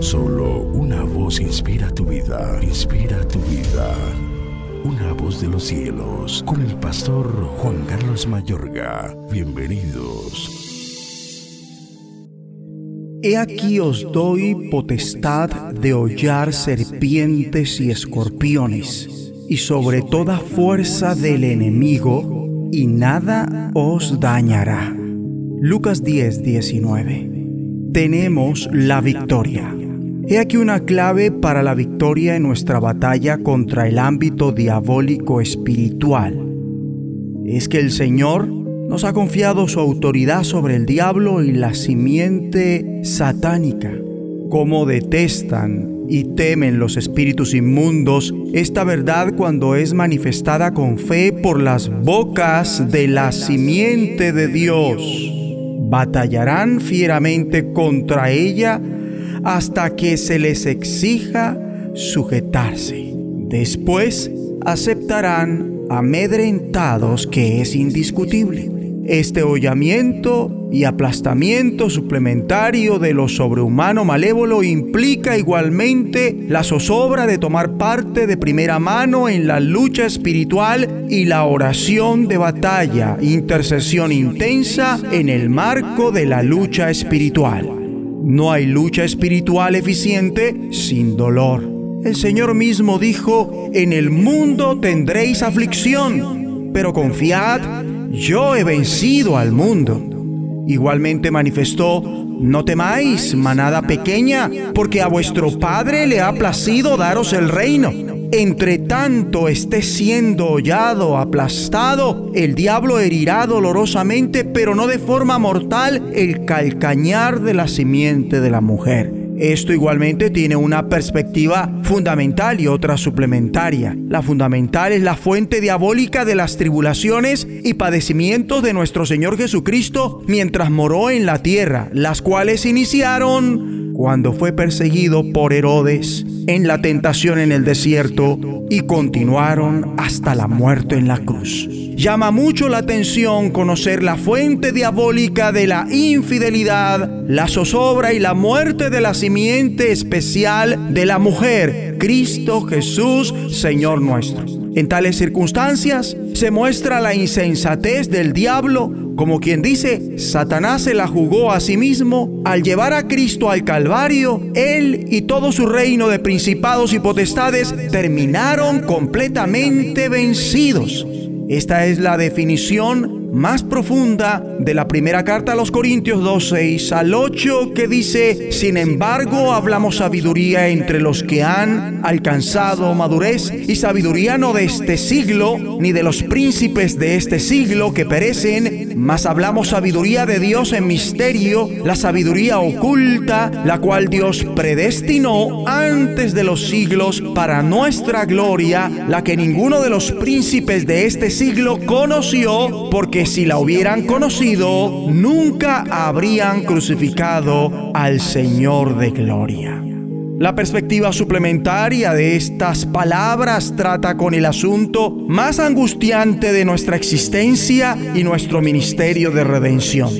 Solo una voz inspira tu vida, inspira tu vida. Una voz de los cielos, con el pastor Juan Carlos Mayorga. Bienvenidos. He aquí os doy potestad de hollar serpientes y escorpiones, y sobre toda fuerza del enemigo, y nada os dañará. Lucas 10, 19. Tenemos la victoria. He aquí una clave para la victoria en nuestra batalla contra el ámbito diabólico espiritual. Es que el Señor nos ha confiado su autoridad sobre el diablo y la simiente satánica. Cómo detestan y temen los espíritus inmundos esta verdad cuando es manifestada con fe por las bocas de la simiente de Dios batallarán fieramente contra ella hasta que se les exija sujetarse. Después aceptarán amedrentados que es indiscutible. Este hollamiento y aplastamiento suplementario de lo sobrehumano malévolo implica igualmente la zozobra de tomar parte de primera mano en la lucha espiritual y la oración de batalla, intercesión intensa en el marco de la lucha espiritual. No hay lucha espiritual eficiente sin dolor. El Señor mismo dijo, en el mundo tendréis aflicción, pero confiad, yo he vencido al mundo. Igualmente manifestó, no temáis, manada pequeña, porque a vuestro Padre le ha placido daros el reino. Entre tanto esté siendo hollado, aplastado, el diablo herirá dolorosamente, pero no de forma mortal, el calcañar de la simiente de la mujer. Esto igualmente tiene una perspectiva fundamental y otra suplementaria. La fundamental es la fuente diabólica de las tribulaciones y padecimientos de nuestro Señor Jesucristo mientras moró en la tierra, las cuales iniciaron cuando fue perseguido por Herodes en la tentación en el desierto y continuaron hasta la muerte en la cruz. Llama mucho la atención conocer la fuente diabólica de la infidelidad, la zozobra y la muerte de la simiente especial de la mujer, Cristo Jesús, Señor nuestro. En tales circunstancias se muestra la insensatez del diablo, como quien dice, Satanás se la jugó a sí mismo al llevar a Cristo al Calvario, él y todo su reino de principados y potestades terminaron completamente vencidos. Esta es la definición más profunda de la primera carta a los Corintios 2.6 al 8 que dice, sin embargo hablamos sabiduría entre los que han alcanzado madurez y sabiduría no de este siglo ni de los príncipes de este siglo que perecen, mas hablamos sabiduría de Dios en misterio, la sabiduría oculta, la cual Dios predestinó antes de los siglos para nuestra gloria, la que ninguno de los príncipes de este siglo conoció, porque si la hubieran conocido, nunca habrían crucificado al Señor de gloria. La perspectiva suplementaria de estas palabras trata con el asunto más angustiante de nuestra existencia y nuestro ministerio de redención.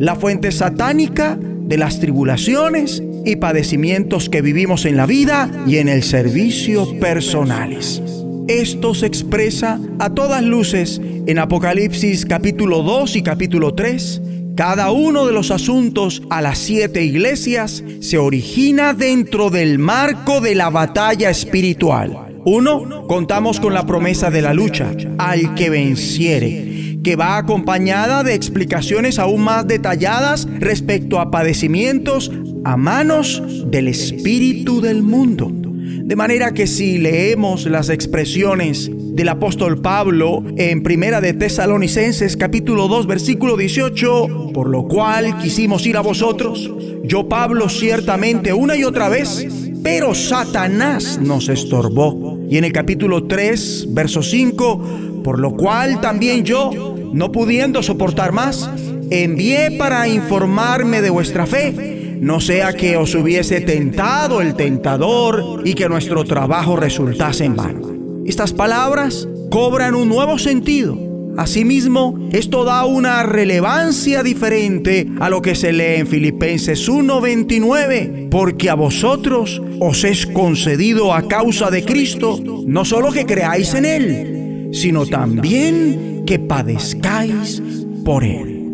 La fuente satánica de las tribulaciones y padecimientos que vivimos en la vida y en el servicio personales. Esto se expresa a todas luces en Apocalipsis capítulo 2 y capítulo 3. Cada uno de los asuntos a las siete iglesias se origina dentro del marco de la batalla espiritual. Uno, contamos con la promesa de la lucha, al que venciere, que va acompañada de explicaciones aún más detalladas respecto a padecimientos a manos del espíritu del mundo. De manera que si leemos las expresiones del apóstol Pablo en Primera de Tesalonicenses capítulo 2 versículo 18, por lo cual quisimos ir a vosotros, yo Pablo ciertamente una y otra vez, pero Satanás nos estorbó. Y en el capítulo 3 verso 5, por lo cual también yo, no pudiendo soportar más, envié para informarme de vuestra fe no sea que os hubiese tentado el tentador y que nuestro trabajo resultase en vano. Estas palabras cobran un nuevo sentido Asimismo, esto da una relevancia diferente a lo que se lee en Filipenses 1:29, porque a vosotros os es concedido a causa de Cristo no solo que creáis en Él, sino también que padezcáis por Él.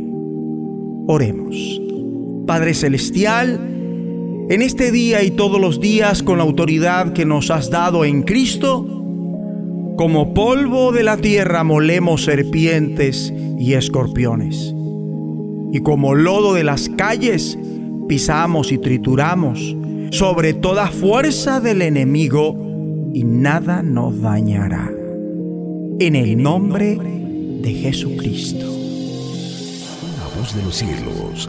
Oremos. Padre Celestial, en este día y todos los días con la autoridad que nos has dado en Cristo, como polvo de la tierra molemos serpientes y escorpiones. Y como lodo de las calles pisamos y trituramos sobre toda fuerza del enemigo y nada nos dañará. En el nombre de Jesucristo. La voz de los cielos,